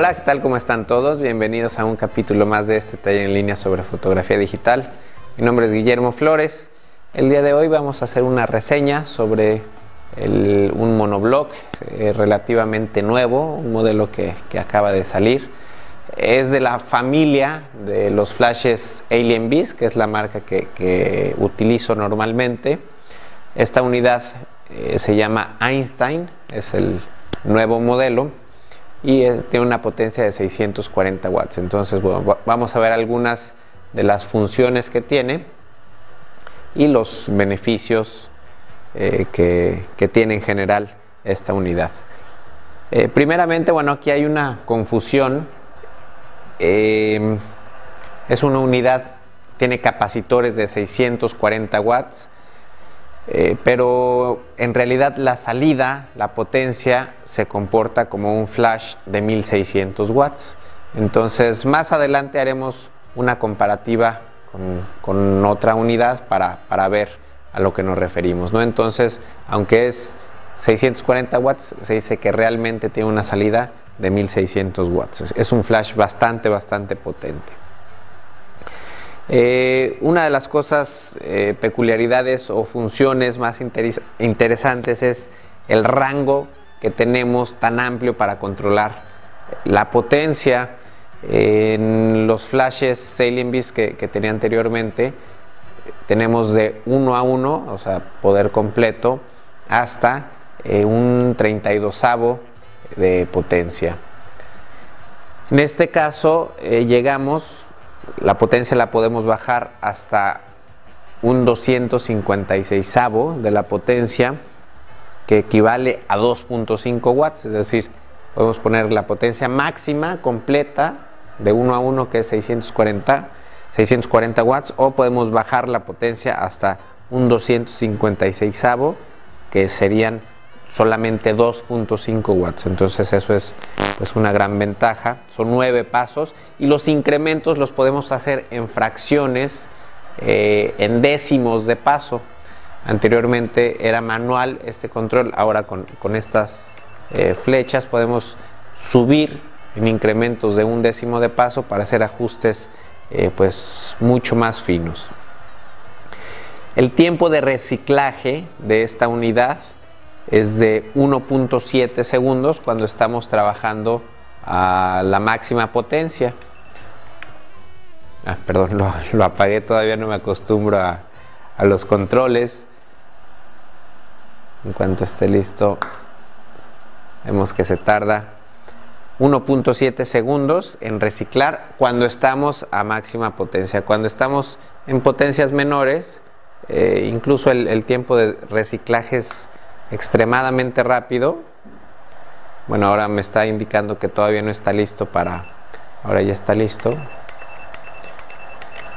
Hola, ¿qué tal? ¿Cómo están todos? Bienvenidos a un capítulo más de este taller en línea sobre fotografía digital. Mi nombre es Guillermo Flores. El día de hoy vamos a hacer una reseña sobre un monobloc eh, relativamente nuevo, un modelo que, acaba de salir. Es de la familia de los flashes Alien Beast, que es la marca que, utilizo normalmente. Esta unidad eh, se llama Einstein, es el nuevo modelo y tiene una potencia de 640 watts. Entonces, vamos a ver algunas de las funciones que tiene y los beneficios eh, que, tiene en general esta unidad. Eh, primeramente, bueno, aquí hay una confusión. Em, es una unidad, tiene capacitores de 640 watts eh, pero en realidad la salida, la potencia, se comporta como un flash de 1600 watts. Entonces más adelante haremos una comparativa con, otra unidad para, ver a lo que nos referimos. ¿no? Entonces, aunque es 640 watts, se dice que realmente tiene una salida de 1600 watts. Es un flash bastante, bastante potente. Eh, una de las cosas, eh, peculiaridades o funciones más interesantes es el rango que tenemos tan amplio para controlar la potencia. En los flashes Sailing Beast que, tenía anteriormente, tenemos de 1 a 1, o sea, poder completo, hasta eh, un 32 de potencia. En este caso, llegamos la potencia la podemos bajar hasta un 256 de la potencia, que equivale a 2.5 watts, es decir, podemos poner la potencia máxima completa de 1 a 1 que es 640, 640 watts, o podemos bajar la potencia hasta un 256 que serían solamente 2.5 watts. Entonces eso es pues, una gran ventaja. Son nueve pasos y los incrementos los podemos hacer en fracciones, eh, en décimos de paso. Anteriormente era manual este control, ahora con, estas eh, flechas podemos subir en incrementos de un décimo de paso para hacer ajustes eh, pues mucho más finos. El tiempo de reciclaje de esta unidad es de 1.7 segundos cuando estamos trabajando a la máxima potencia. Ah, perdón, lo, apagué, todavía no me acostumbro a, a los controles. En cuanto esté listo, vemos que se tarda 1.7 segundos en reciclar cuando estamos a máxima potencia. Cuando estamos en potencias menores, eh, incluso el, el, tiempo de reciclaje es extremadamente rápido. Bueno, ahora me está indicando que todavía no está listo para... Ahora ya está listo.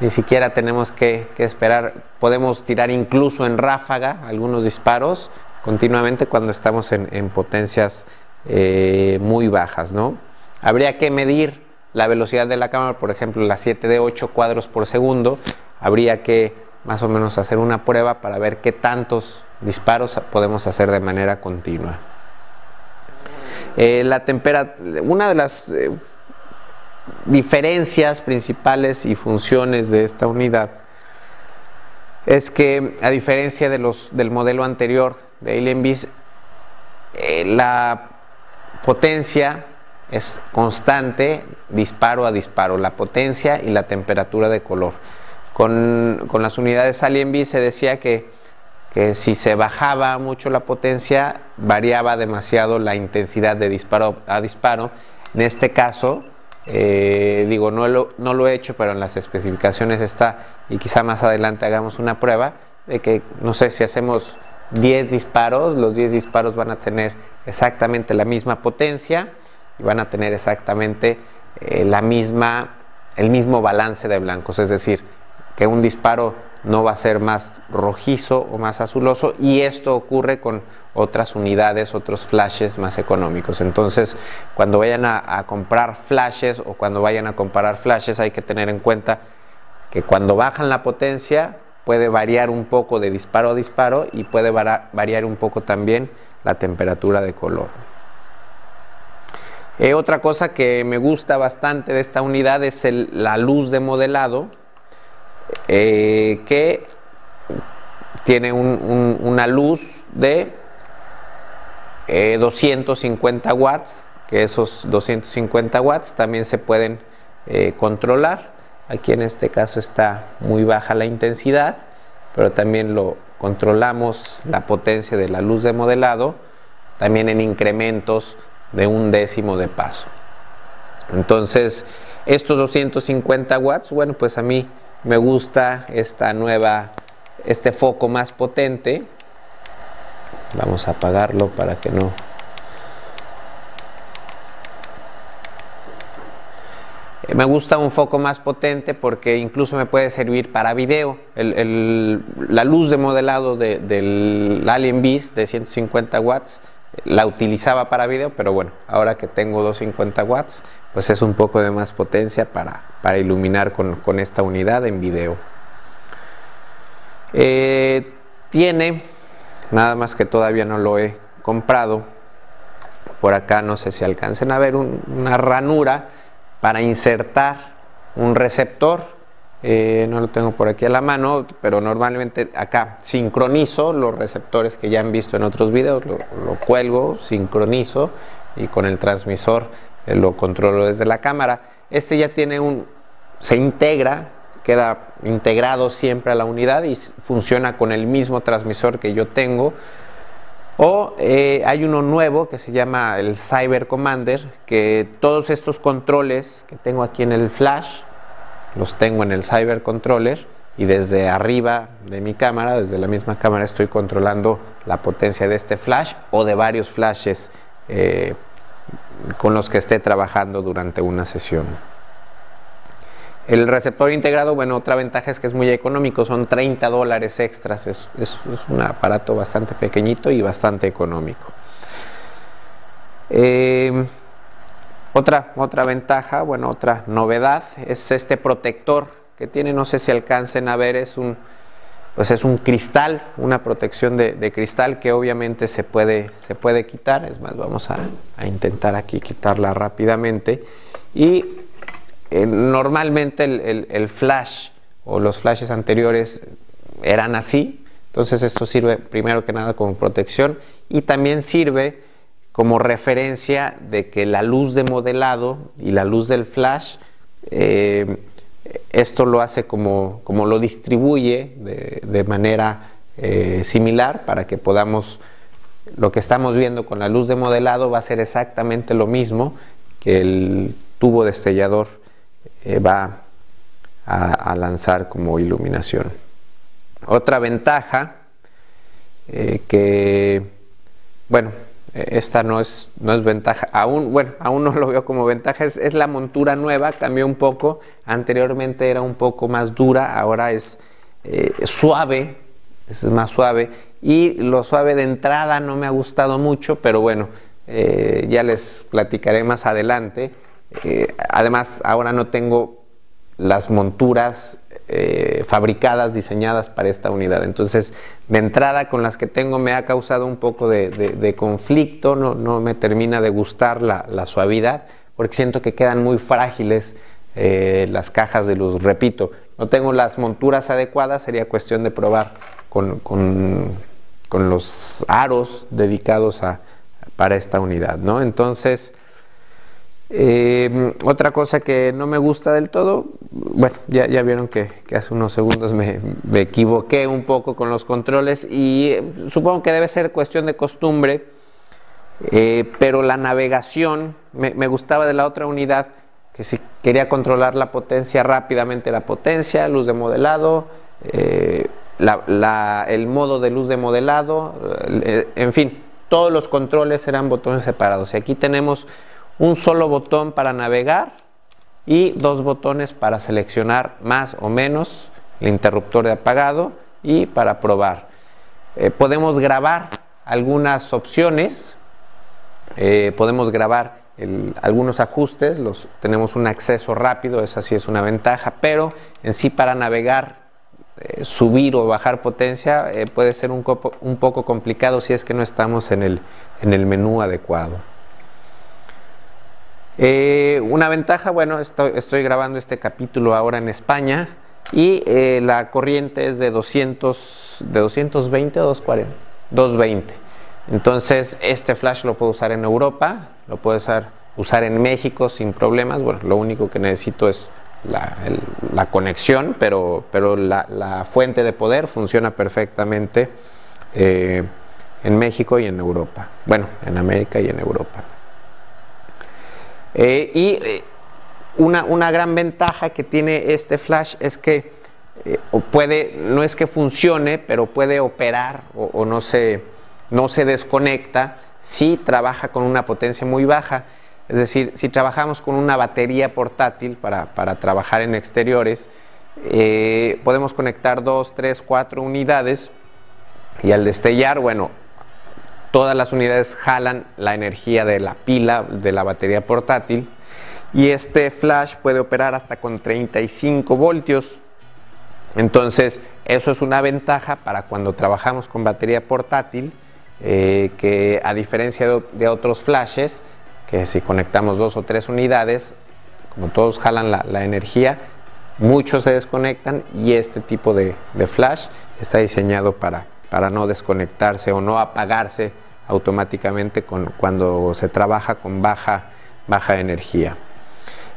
Ni siquiera tenemos que, esperar. Podemos tirar incluso en ráfaga algunos disparos continuamente cuando estamos en, potencias eh, muy bajas, ¿no? Habría que medir la velocidad de la cámara, por ejemplo, la 7 de 8 cuadros por segundo. Habría que más o menos hacer una prueba para ver qué tantos disparos podemos hacer de manera continua. Eh, la una de las eh, diferencias principales y funciones de esta unidad es que a diferencia de los, del modelo anterior de Alien eh, la potencia es constante disparo a disparo, la potencia y la temperatura de color. Con, con las unidades Alien se decía que que si se bajaba mucho la potencia, variaba demasiado la intensidad de disparo a disparo. En este caso, eh, digo, no lo, no lo he hecho, pero en las especificaciones está, y quizá más adelante hagamos una prueba, de que, no sé, si hacemos 10 disparos, los 10 disparos van a tener exactamente la misma potencia y van a tener exactamente eh, la misma, el mismo balance de blancos, es decir, que un disparo no va a ser más rojizo o más azuloso y esto ocurre con otras unidades, otros flashes más económicos. Entonces, cuando vayan a, comprar flashes o cuando vayan a comparar flashes hay que tener en cuenta que cuando bajan la potencia puede variar un poco de disparo a disparo y puede variar un poco también la temperatura de color. Eh, otra cosa que me gusta bastante de esta unidad es la luz de modelado, eh, que tiene una luz de 250 watts, que esos 250 watts también se pueden controlar. Aquí en este caso está muy baja la intensidad, pero también lo controlamos la potencia de la luz de modelado, también en incrementos de un décimo de paso. Entonces, estos 250 watts, bueno, pues a mí me gusta esta nueva, este foco más potente. Vamos a apagarlo para que no Me gusta un foco más potente porque incluso me puede servir para video. la luz de modelado del Alien Beast de 150 watts la utilizaba para video, pero bueno, ahora que tengo 250 watts, pues es un poco de más potencia para, para iluminar con, esta unidad en video. Eh, tiene, nada más que todavía no lo he comprado, por acá no sé si alcancen a ver una ranura para insertar un receptor. Eh, no lo tengo por aquí a la mano, pero normalmente acá sincronizo los receptores que ya han visto en otros videos, lo, cuelgo, sincronizo y con el transmisor eh, lo controlo desde la cámara. Este ya tiene un, se integra, queda integrado siempre a la unidad y funciona con el mismo transmisor que yo tengo o eh, hay uno nuevo que se llama el Cyber Commander, que todos estos controles que tengo aquí en el flash, los tengo en el Cyber Controller y desde arriba de mi cámara, desde la misma cámara, estoy controlando la potencia de este flash o de varios flashes eh, con los que esté trabajando durante una sesión. El receptor integrado, bueno, otra ventaja es que es muy económico, son 30 dólares extras, es, un aparato bastante pequeñito y bastante económico. Em, otra, otra ventaja, bueno, otra novedad es este protector que tiene, no sé si alcancen a ver, es un, pues es un cristal, una protección de, cristal que obviamente se puede, se puede quitar, es más, vamos a, a intentar aquí quitarla rápidamente. Y eh, normalmente el, flash o los flashes anteriores eran así, entonces esto sirve primero que nada como protección y también sirve como referencia de que la luz de modelado y la luz del flash, eh, esto lo hace como, como lo distribuye de, manera eh, similar para que podamos, lo que estamos viendo con la luz de modelado va a ser exactamente lo mismo que el tubo destellador eh, va a, lanzar como iluminación. Otra ventaja que, bueno, esta no es, no es ventaja, aún, bueno, aún no lo veo como ventaja, es, la montura nueva, cambió un poco, anteriormente era un poco más dura, ahora es eh, suave, es más suave, y lo suave de entrada no me ha gustado mucho, pero bueno, ya les platicaré más adelante. Eh, además, ahora no tengo las monturas eh, fabricadas, diseñadas para esta unidad. Entonces, de entrada con las que tengo me ha causado un poco de, conflicto, no, me termina de gustar la, suavidad, porque siento que quedan muy frágiles eh, las cajas de luz. Repito, no tengo las monturas adecuadas, sería cuestión de probar con, los aros dedicados a, para esta unidad. ¿no? Entonces, eh, otra cosa que no me gusta del todo, bueno, ya, vieron que, hace unos segundos me, equivoqué un poco con los controles y eh, supongo que debe ser cuestión de costumbre, eh, pero la navegación me, gustaba de la otra unidad, que si quería controlar la potencia rápidamente, la potencia, luz de modelado, el modo de luz de modelado, en fin, todos los controles eran botones separados. Y aquí tenemos un solo botón para navegar y dos botones para seleccionar más o menos el interruptor de apagado y para probar. Eh, podemos grabar algunas opciones, eh, podemos grabar algunos ajustes, los, tenemos un acceso rápido, esa sí es una ventaja, pero en sí para navegar, eh, subir o bajar potencia puede ser un, un, poco complicado si es que no estamos en el, en el menú adecuado. Eh, una ventaja, bueno, estoy, grabando este capítulo ahora en España y eh, la corriente es de 200, de 220 o 240, 220. Entonces, este flash lo puedo usar en Europa, lo puedo usar, usar en México sin problemas. Bueno, lo único que necesito es la, conexión, pero, pero la, fuente de poder funciona perfectamente eh, en México y en Europa. Bueno, en América y en Europa. Eh, y eh, una, gran ventaja que tiene este flash es que puede, no es que funcione, pero puede operar o, no, se, no se desconecta si trabaja con una potencia muy baja. Es decir, si trabajamos con una batería portátil para, trabajar en exteriores, eh, podemos conectar dos, tres, cuatro unidades y al destellar, bueno, todas las unidades jalan la energía de la pila de la batería portátil y este flash puede operar hasta con 35 voltios. Entonces, eso es una ventaja para cuando trabajamos con batería portátil, eh, que a diferencia de otros flashes, que si conectamos dos o tres unidades, como todos jalan la, energía, muchos se desconectan y este tipo de, flash está diseñado para, para, no desconectarse o no apagarse automáticamente con, cuando se trabaja con baja, baja energía.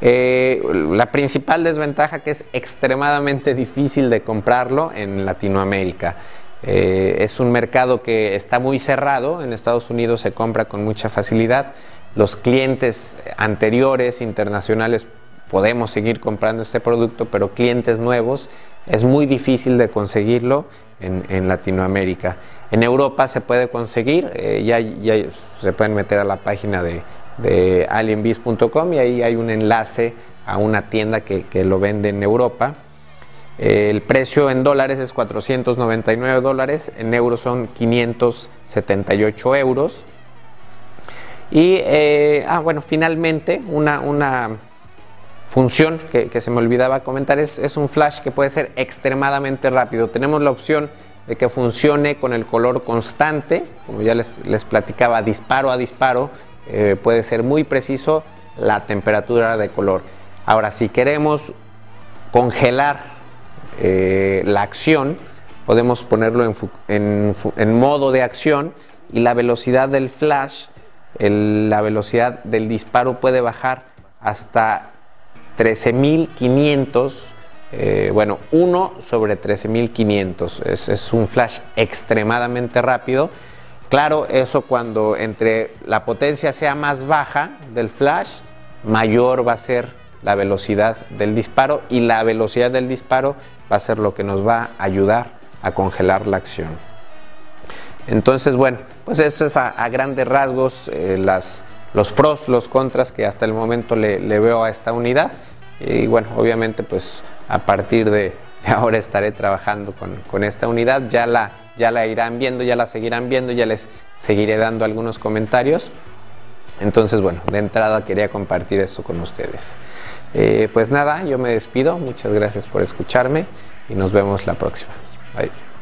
Eh, la principal desventaja que es extremadamente difícil de comprarlo en Latinoamérica. Eh, es un mercado que está muy cerrado, en Estados Unidos se compra con mucha facilidad, los clientes anteriores internacionales podemos seguir comprando este producto, pero clientes nuevos es muy difícil de conseguirlo en, Latinoamérica. En Europa se puede conseguir, eh, ya, se pueden meter a la página de, de alienbees.com y ahí hay un enlace a una tienda que, lo vende en Europa. el precio en dólares es 499 dólares, en euros son 578 euros. Y, eh, ah, bueno, finalmente, una, una función que, se me olvidaba comentar es, es, un flash que puede ser extremadamente rápido. Tenemos la opción de que funcione con el color constante, como ya les, les platicaba, disparo a disparo, eh, puede ser muy preciso la temperatura de color. Ahora, si queremos congelar eh, la acción, podemos ponerlo en, en, en modo de acción y la velocidad del flash la velocidad del disparo puede bajar hasta 13.500, eh, bueno, 1 sobre 13.500. Es, es un flash extremadamente rápido. Claro, eso cuando entre la potencia sea más baja del flash, mayor va a ser la velocidad del disparo y la velocidad del disparo va a ser lo que nos va a ayudar a congelar la acción. Entonces, bueno, pues esto es a, grandes rasgos eh, las, los pros, los contras que hasta el momento le, veo a esta unidad. Y bueno, obviamente pues a partir de, ahora estaré trabajando con, esta unidad. Ya la, ya la irán viendo, ya la seguirán viendo, ya les seguiré dando algunos comentarios. Entonces, bueno, de entrada quería compartir esto con ustedes. Eh, pues nada, yo me despido. Muchas gracias por escucharme y nos vemos la próxima. Bye.